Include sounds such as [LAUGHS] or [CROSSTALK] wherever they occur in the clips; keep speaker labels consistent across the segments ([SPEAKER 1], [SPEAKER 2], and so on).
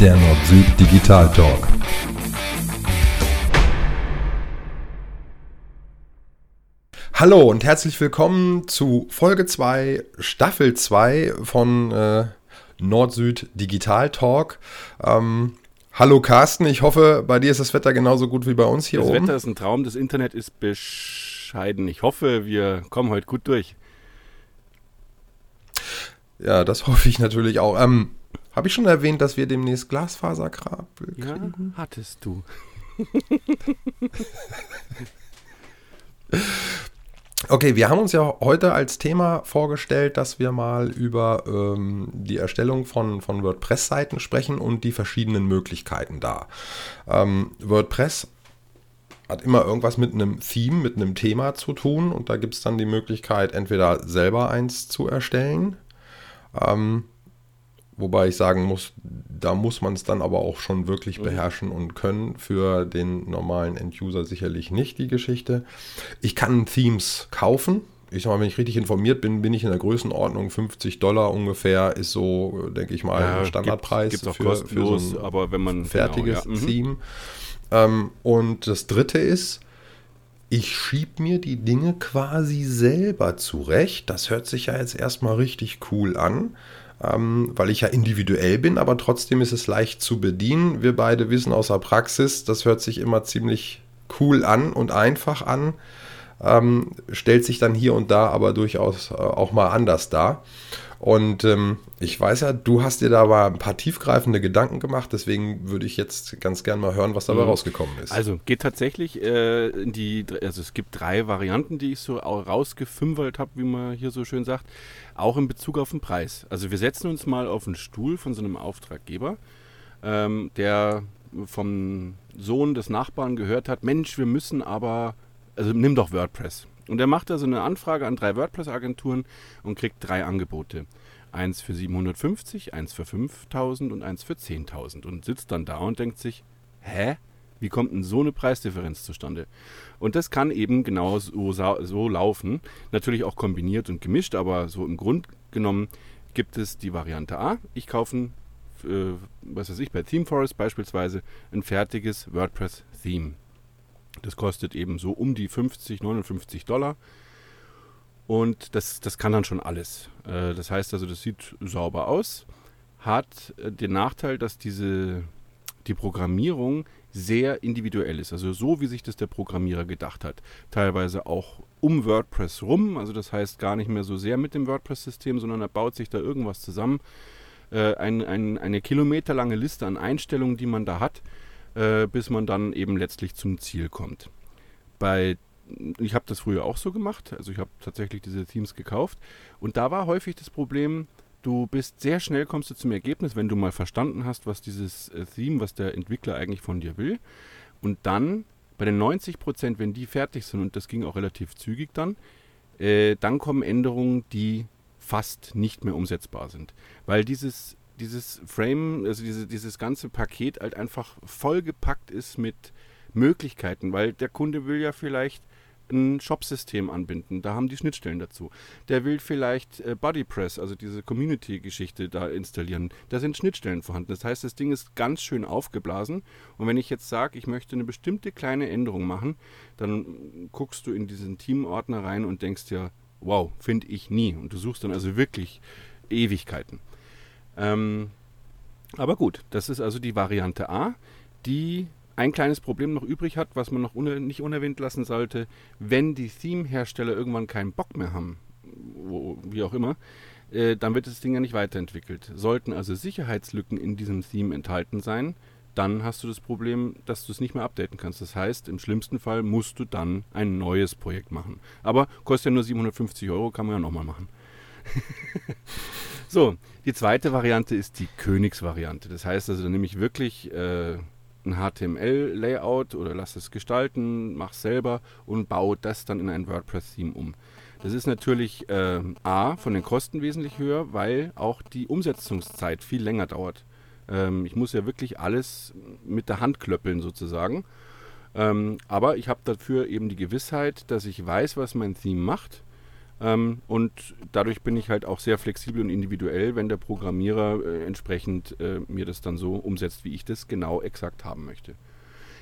[SPEAKER 1] der Nord-Süd Digital Talk. Hallo und herzlich willkommen zu Folge 2, Staffel 2 von äh, Nord-Süd Digital Talk. Ähm, hallo Carsten, ich hoffe, bei dir ist das Wetter genauso gut wie bei uns hier
[SPEAKER 2] das
[SPEAKER 1] oben.
[SPEAKER 2] Das Wetter ist ein Traum, das Internet ist bescheiden. Ich hoffe, wir kommen heute gut durch.
[SPEAKER 1] Ja, das hoffe ich natürlich auch. Ähm, Habe ich schon erwähnt, dass wir demnächst Glasfaserkabel
[SPEAKER 2] kriegen? Ja, hattest du. [LAUGHS]
[SPEAKER 1] Okay, wir haben uns ja heute als Thema vorgestellt, dass wir mal über ähm, die Erstellung von, von WordPress-Seiten sprechen und die verschiedenen Möglichkeiten da. Ähm, WordPress hat immer irgendwas mit einem Theme, mit einem Thema zu tun und da gibt es dann die Möglichkeit, entweder selber eins zu erstellen ähm, wobei ich sagen muss, da muss man es dann aber auch schon wirklich mhm. beherrschen und können. Für den normalen End-User sicherlich nicht die Geschichte. Ich kann Themes kaufen. Ich sag mal, wenn ich richtig informiert bin, bin ich in der Größenordnung 50 Dollar ungefähr, ist so, denke ich mal, ja, Standardpreis
[SPEAKER 2] gibt, für, für, so ein aber wenn man
[SPEAKER 1] fertiges genau, ja. Mhm. Theme. Ähm, und das dritte ist, ich schieb mir die Dinge quasi selber zurecht. Das hört sich ja jetzt erstmal richtig cool an, ähm, weil ich ja individuell bin, aber trotzdem ist es leicht zu bedienen. Wir beide wissen aus der Praxis, das hört sich immer ziemlich cool an und einfach an, ähm, stellt sich dann hier und da aber durchaus äh, auch mal anders dar. Und ähm, ich weiß ja, du hast dir da mal ein paar tiefgreifende Gedanken gemacht, deswegen würde ich jetzt ganz gern mal hören, was dabei mhm. rausgekommen ist.
[SPEAKER 2] Also geht tatsächlich äh, in die, also es gibt drei Varianten, die ich so rausgefünfelt habe, wie man hier so schön sagt, auch in Bezug auf den Preis. Also wir setzen uns mal auf einen Stuhl von so einem Auftraggeber, ähm, der vom Sohn des Nachbarn gehört hat, Mensch, wir müssen aber, also nimm doch WordPress. Und er macht also eine Anfrage an drei WordPress-Agenturen und kriegt drei Angebote. Eins für 750, eins für 5000 und eins für 10.000 und sitzt dann da und denkt sich, hä? Wie kommt denn so eine Preisdifferenz zustande? Und das kann eben genau so, so laufen. Natürlich auch kombiniert und gemischt, aber so im Grund genommen gibt es die Variante A. Ich kaufe, äh, was weiß ich, bei ThemeForest beispielsweise ein fertiges WordPress-Theme. Das kostet eben so um die 50, 59 Dollar. Und das, das kann dann schon alles. Äh, das heißt also, das sieht sauber aus, hat äh, den Nachteil, dass diese, die Programmierung sehr individuell ist. Also so, wie sich das der Programmierer gedacht hat. Teilweise auch um WordPress rum. Also das heißt gar nicht mehr so sehr mit dem WordPress-System, sondern er baut sich da irgendwas zusammen. Äh, ein, ein, eine kilometerlange Liste an Einstellungen, die man da hat äh, bis man dann eben letztlich zum Ziel kommt. Bei ich habe das früher auch so gemacht, also ich habe tatsächlich diese Themes gekauft. Und da war häufig das Problem, du bist sehr schnell kommst du zum Ergebnis, wenn du mal verstanden hast, was dieses äh, Theme, was der Entwickler eigentlich von dir will. Und dann bei den 90 Prozent, wenn die fertig sind und das ging auch relativ zügig dann, äh, dann kommen Änderungen, die fast nicht mehr umsetzbar sind, weil dieses dieses Frame, also diese, dieses ganze Paket halt einfach vollgepackt ist mit Möglichkeiten, weil der Kunde will ja vielleicht ein Shop-System anbinden. Da haben die Schnittstellen dazu. Der will vielleicht äh, BuddyPress, also diese Community-Geschichte da installieren. Da sind Schnittstellen vorhanden. Das heißt, das Ding ist ganz schön aufgeblasen. Und wenn ich jetzt sage, ich möchte eine bestimmte kleine Änderung machen, dann guckst du in diesen Team-Ordner rein und denkst dir, wow, finde ich nie. Und du suchst dann also wirklich Ewigkeiten. Ähm, aber gut, das ist also die Variante A, die ein kleines Problem noch übrig hat, was man noch un nicht unerwähnt lassen sollte. Wenn die Theme-Hersteller irgendwann keinen Bock mehr haben, wo, wie auch immer, äh, dann wird das Ding ja nicht weiterentwickelt. Sollten also Sicherheitslücken in diesem Theme enthalten sein, dann hast du das Problem, dass du es nicht mehr updaten kannst. Das heißt, im schlimmsten Fall musst du dann ein neues Projekt machen. Aber kostet ja nur 750 Euro, kann man ja nochmal machen. [LAUGHS] so, die zweite Variante ist die Königsvariante. Das heißt also, dann nehme ich wirklich äh, ein HTML-Layout oder lass es gestalten, mach es selber und baue das dann in ein WordPress-Theme um. Das ist natürlich äh, A, von den Kosten wesentlich höher, weil auch die Umsetzungszeit viel länger dauert. Ähm, ich muss ja wirklich alles mit der Hand klöppeln sozusagen. Ähm, aber ich habe dafür eben die Gewissheit, dass ich weiß, was mein Theme macht Ähm, und dadurch bin ich halt auch sehr flexibel und individuell, wenn der Programmierer äh, entsprechend äh, mir das dann so umsetzt, wie ich das genau exakt haben möchte.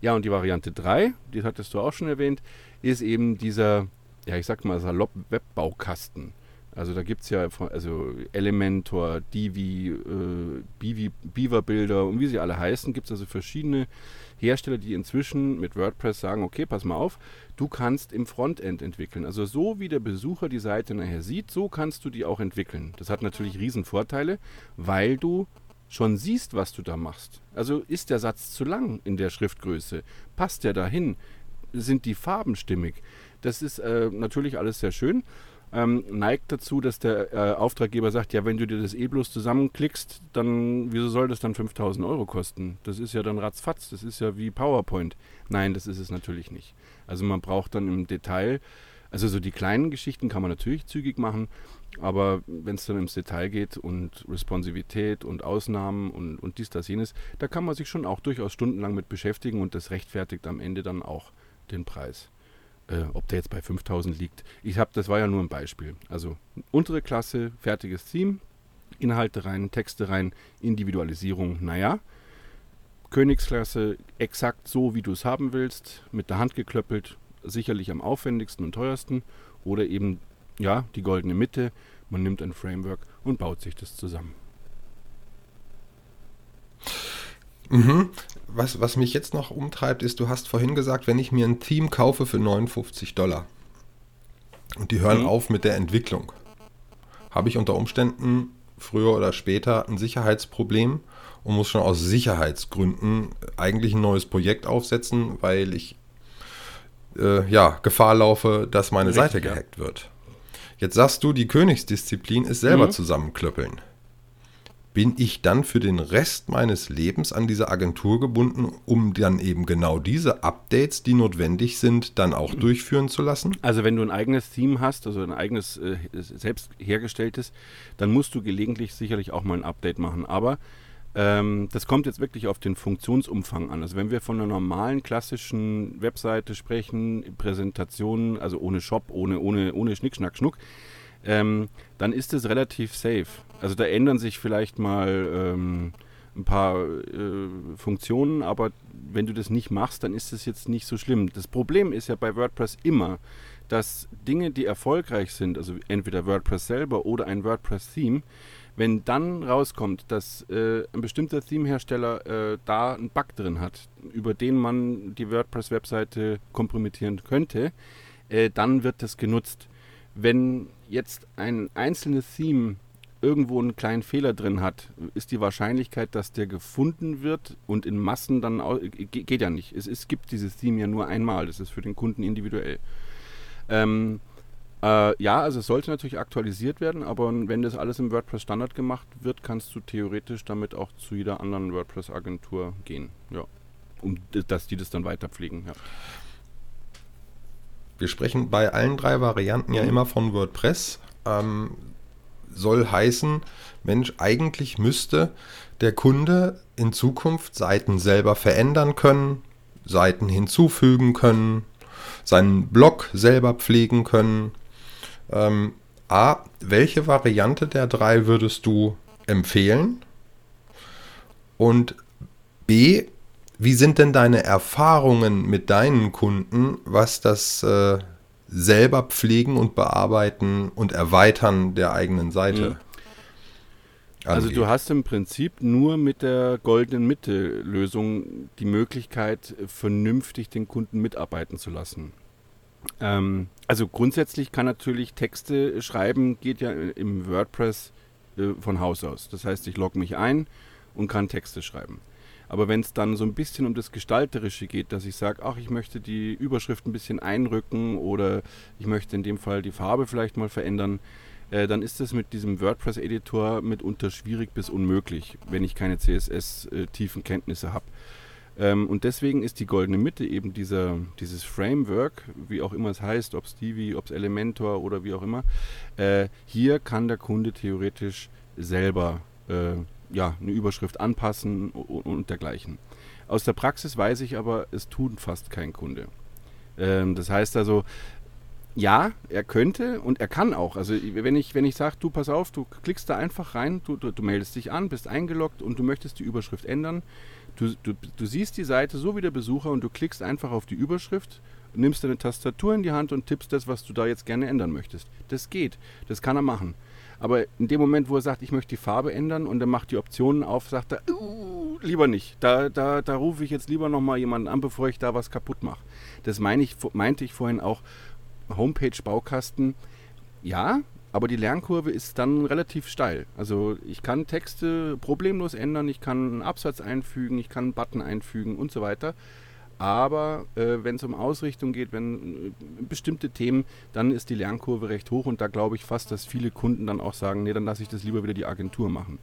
[SPEAKER 2] Ja, und die Variante 3, die hattest du auch schon erwähnt, ist eben dieser, ja, ich sag mal, salopp Webbaukasten. Also da gibt es ja also Elementor, Divi, äh, Bivi, Beaver-Bilder und wie sie alle heißen, gibt es also verschiedene Hersteller, die inzwischen mit WordPress sagen, okay, pass mal auf, du kannst im Frontend entwickeln. Also so wie der Besucher die Seite nachher sieht, so kannst du die auch entwickeln. Das hat natürlich riesen Vorteile, weil du schon siehst, was du da machst. Also ist der Satz zu lang in der Schriftgröße? Passt der dahin? Sind die Farben stimmig? Das ist äh, natürlich alles sehr schön ähm, neigt dazu, dass der äh, Auftraggeber sagt, ja, wenn du dir das eh bloß zusammenklickst, dann wieso soll das dann 5000 Euro kosten? Das ist ja dann ratzfatz, das ist ja wie PowerPoint. Nein, das ist es natürlich nicht. Also man braucht dann im Detail, also so die kleinen Geschichten kann man natürlich zügig machen, aber wenn es dann ins Detail geht und Responsivität und Ausnahmen und, und dies, das, jenes, da kann man sich schon auch durchaus stundenlang mit beschäftigen und das rechtfertigt am Ende dann auch den Preis. Äh, ob der jetzt bei 5000 liegt. Ich habe, das war ja nur ein Beispiel. Also untere Klasse, fertiges Theme, Inhalte rein, Texte rein, Individualisierung, naja. Königsklasse exakt so, wie du es haben willst, mit der Hand geklöppelt, sicherlich am aufwendigsten und teuersten. Oder eben, ja, die goldene Mitte. Man nimmt ein Framework und baut sich das zusammen.
[SPEAKER 1] Mhm. Was, was mich jetzt noch umtreibt, ist, du hast vorhin gesagt, wenn ich mir ein Theme kaufe für 59 Dollar und die hören mhm. auf mit der Entwicklung, habe ich unter Umständen früher oder später ein Sicherheitsproblem und muss schon aus Sicherheitsgründen eigentlich ein neues Projekt aufsetzen, weil ich äh, ja, Gefahr laufe, dass meine Richtig, Seite gehackt ja. wird. Jetzt sagst du, die Königsdisziplin ist selber mhm. zusammenklöppeln bin ich dann für den Rest meines Lebens an diese Agentur gebunden, um dann eben genau diese Updates, die notwendig sind, dann auch durchführen zu lassen?
[SPEAKER 2] Also wenn du ein eigenes Team hast, also ein eigenes äh, selbst hergestelltes, dann musst du gelegentlich sicherlich auch mal ein Update machen. Aber ähm, das kommt jetzt wirklich auf den Funktionsumfang an. Also wenn wir von einer normalen klassischen Webseite sprechen, Präsentationen, also ohne Shop, ohne, ohne, ohne Schnick, Schnack, Schnuck, ähm, dann ist es relativ safe. Also da ändern sich vielleicht mal ähm, ein paar äh, Funktionen, aber wenn du das nicht machst, dann ist es jetzt nicht so schlimm. Das Problem ist ja bei WordPress immer, dass Dinge, die erfolgreich sind, also entweder WordPress selber oder ein WordPress-Theme, wenn dann rauskommt, dass äh, ein bestimmter Theme-Hersteller äh, da einen Bug drin hat, über den man die WordPress-Webseite kompromittieren könnte, äh, dann wird das genutzt. Wenn jetzt ein einzelnes Theme irgendwo einen kleinen Fehler drin hat, ist die Wahrscheinlichkeit, dass der gefunden wird und in Massen dann geht ja nicht. Es, es gibt dieses Theme ja nur einmal. Das ist für den Kunden individuell. Ähm, äh, ja, also es sollte natürlich aktualisiert werden, aber wenn das alles im WordPress Standard gemacht wird, kannst du theoretisch damit auch zu jeder anderen WordPress-Agentur gehen. Ja. Um dass die das dann weiter pflegen. Ja.
[SPEAKER 1] Wir sprechen bei allen drei Varianten ja mhm. immer von WordPress. Ähm, soll heißen, Mensch, eigentlich müsste der Kunde in Zukunft Seiten selber verändern können, Seiten hinzufügen können, seinen Blog selber pflegen können. Ähm, A, welche Variante der drei würdest du empfehlen? Und B, wie sind denn deine Erfahrungen mit deinen Kunden, was das äh, selber pflegen und bearbeiten und erweitern der eigenen Seite? Mhm.
[SPEAKER 2] Also du hast im Prinzip nur mit der goldenen Mitte-Lösung die Möglichkeit, vernünftig den Kunden mitarbeiten zu lassen. Ähm, also grundsätzlich kann natürlich Texte schreiben, geht ja im WordPress äh, von Haus aus. Das heißt, ich logge mich ein und kann Texte schreiben. Aber wenn es dann so ein bisschen um das Gestalterische geht, dass ich sage, ach, ich möchte die Überschrift ein bisschen einrücken oder ich möchte in dem Fall die Farbe vielleicht mal verändern, äh, dann ist das mit diesem WordPress-Editor mitunter schwierig bis unmöglich, wenn ich keine CSS-tiefen Kenntnisse habe. Ähm, und deswegen ist die goldene Mitte eben dieser, dieses Framework, wie auch immer es heißt, ob Stevie, ob es Elementor oder wie auch immer. Äh, hier kann der Kunde theoretisch selber äh, ja, eine Überschrift anpassen und, dergleichen. Aus der Praxis weiß ich aber, es tut fast kein Kunde. Ähm, das heißt also, ja, er könnte und er kann auch. Also wenn ich, wenn ich sage, du pass auf, du klickst da einfach rein, du, du, du, meldest dich an, bist eingeloggt und du möchtest die Überschrift ändern. Du, du, du siehst die Seite so wie der Besucher und du klickst einfach auf die Überschrift, nimmst deine Tastatur in die Hand und tippst das, was du da jetzt gerne ändern möchtest. Das geht, das kann er machen. Aber in dem Moment, wo er sagt, ich möchte die Farbe ändern und er macht die Optionen auf, sagt er, uh, lieber nicht. Da, da, da rufe ich jetzt lieber nochmal jemanden an, bevor ich da was kaputt mache. Das meine ich, meinte ich vorhin auch. Homepage-Baukasten, ja, aber die Lernkurve ist dann relativ steil. Also ich kann Texte problemlos ändern, ich kann einen Absatz einfügen, ich kann einen Button einfügen und so weiter. Aber äh, wenn es um Ausrichtung geht, wenn äh, bestimmte Themen, dann ist die Lernkurve recht hoch und da glaube ich fast, dass viele Kunden dann auch sagen, nee, dann lasse ich das lieber wieder die Agentur machen.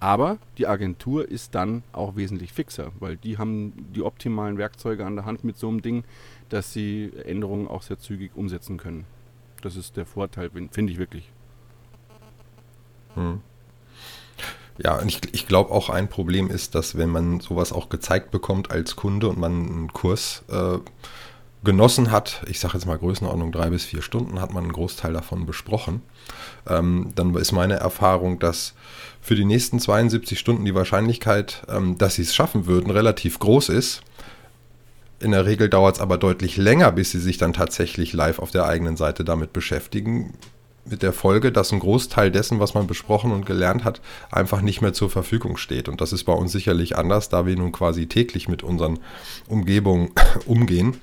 [SPEAKER 2] Aber die Agentur ist dann auch wesentlich fixer, weil die haben die optimalen Werkzeuge an der Hand mit so einem Ding, dass sie Änderungen auch sehr zügig umsetzen können. Das ist der Vorteil, finde ich wirklich.
[SPEAKER 1] Hm. Ja, und ich, ich glaube auch ein Problem ist, dass wenn man sowas auch gezeigt bekommt als Kunde und man einen Kurs äh, genossen hat, ich sage jetzt mal Größenordnung drei bis vier Stunden, hat man einen Großteil davon besprochen, ähm, dann ist meine Erfahrung, dass für die nächsten 72 Stunden die Wahrscheinlichkeit, ähm, dass sie es schaffen würden, relativ groß ist. In der Regel dauert es aber deutlich länger, bis sie sich dann tatsächlich live auf der eigenen Seite damit beschäftigen. Mit der Folge, dass ein Großteil dessen, was man besprochen und gelernt hat, einfach nicht mehr zur Verfügung steht. Und das ist bei uns sicherlich anders, da wir nun quasi täglich mit unseren Umgebungen [COUGHS] umgehen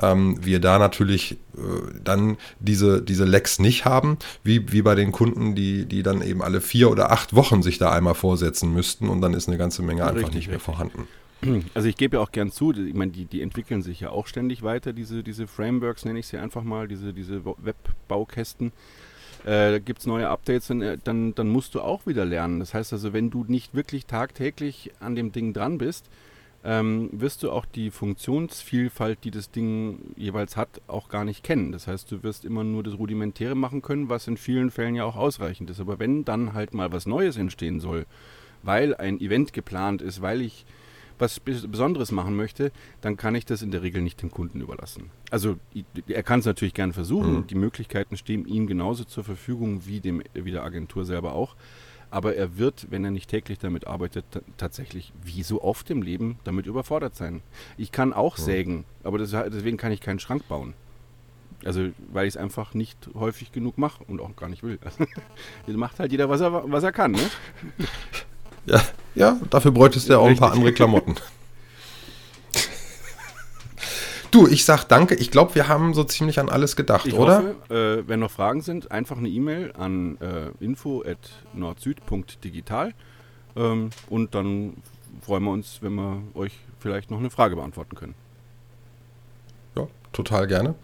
[SPEAKER 1] ähm, wir da natürlich äh, dann diese, diese Lecks nicht haben, wie, wie bei den Kunden, die, die dann eben alle vier oder acht Wochen sich da einmal vorsetzen müssten und dann ist eine ganze Menge einfach richtig, nicht mehr richtig. vorhanden.
[SPEAKER 2] Also ich gebe ja auch gern zu, ich meine, die, die entwickeln sich ja auch ständig weiter, diese, diese Frameworks nenne ich sie einfach mal, diese, diese Webbaukästen. Äh, da gibt es neue Updates, dann, äh, dann, dann musst du auch wieder lernen. Das heißt also, wenn du nicht wirklich tagtäglich an dem Ding dran bist, ähm, wirst du auch die Funktionsvielfalt, die das Ding jeweils hat, auch gar nicht kennen. Das heißt, du wirst immer nur das Rudimentäre machen können, was in vielen Fällen ja auch ausreichend ist. Aber wenn dann halt mal was Neues entstehen soll, weil ein Event geplant ist, weil ich was Besonderes machen möchte, dann kann ich das in der Regel nicht dem Kunden überlassen. Also er kann es natürlich gerne versuchen. Mhm. Die Möglichkeiten stehen ihm genauso zur Verfügung wie, dem, wie der Agentur selber auch aber er wird, wenn er nicht täglich damit arbeitet, tatsächlich, wie so oft im Leben, damit überfordert sein. Ich kann auch ja. sägen, aber das, deswegen kann ich keinen Schrank bauen. Also, weil ich es einfach nicht häufig genug mache und auch gar nicht will. Also, [LAUGHS] macht halt jeder, was er, was er kann, ne? [LAUGHS]
[SPEAKER 1] Ja, ja, dafür bräuchtest du ja auch ein paar andere Klamotten. [LAUGHS] Du, ich sag danke. Ich glaube, wir haben so ziemlich an alles gedacht, ich oder?
[SPEAKER 2] Hoffe, äh, wenn noch Fragen sind, einfach eine E-Mail an äh, info.nordsüd.digital ähm, und dann freuen wir uns, wenn wir euch vielleicht noch eine Frage beantworten können.
[SPEAKER 1] Ja, total gerne.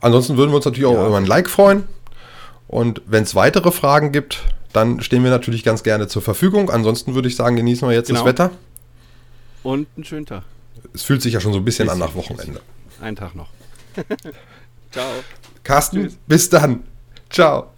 [SPEAKER 1] Ansonsten würden wir uns natürlich auch ja. über ein Like freuen. Und wenn es weitere Fragen gibt, dann stehen wir natürlich ganz gerne zur Verfügung. Ansonsten würde ich sagen, genießen wir jetzt genau. das Wetter.
[SPEAKER 2] Und einen schönen Tag.
[SPEAKER 1] Es fühlt sich ja schon so ein bisschen, bisschen an nach Wochenende.
[SPEAKER 2] Ein Tag noch. [LAUGHS]
[SPEAKER 1] Ciao. Carsten, Tschüss. bis dann. Ciao.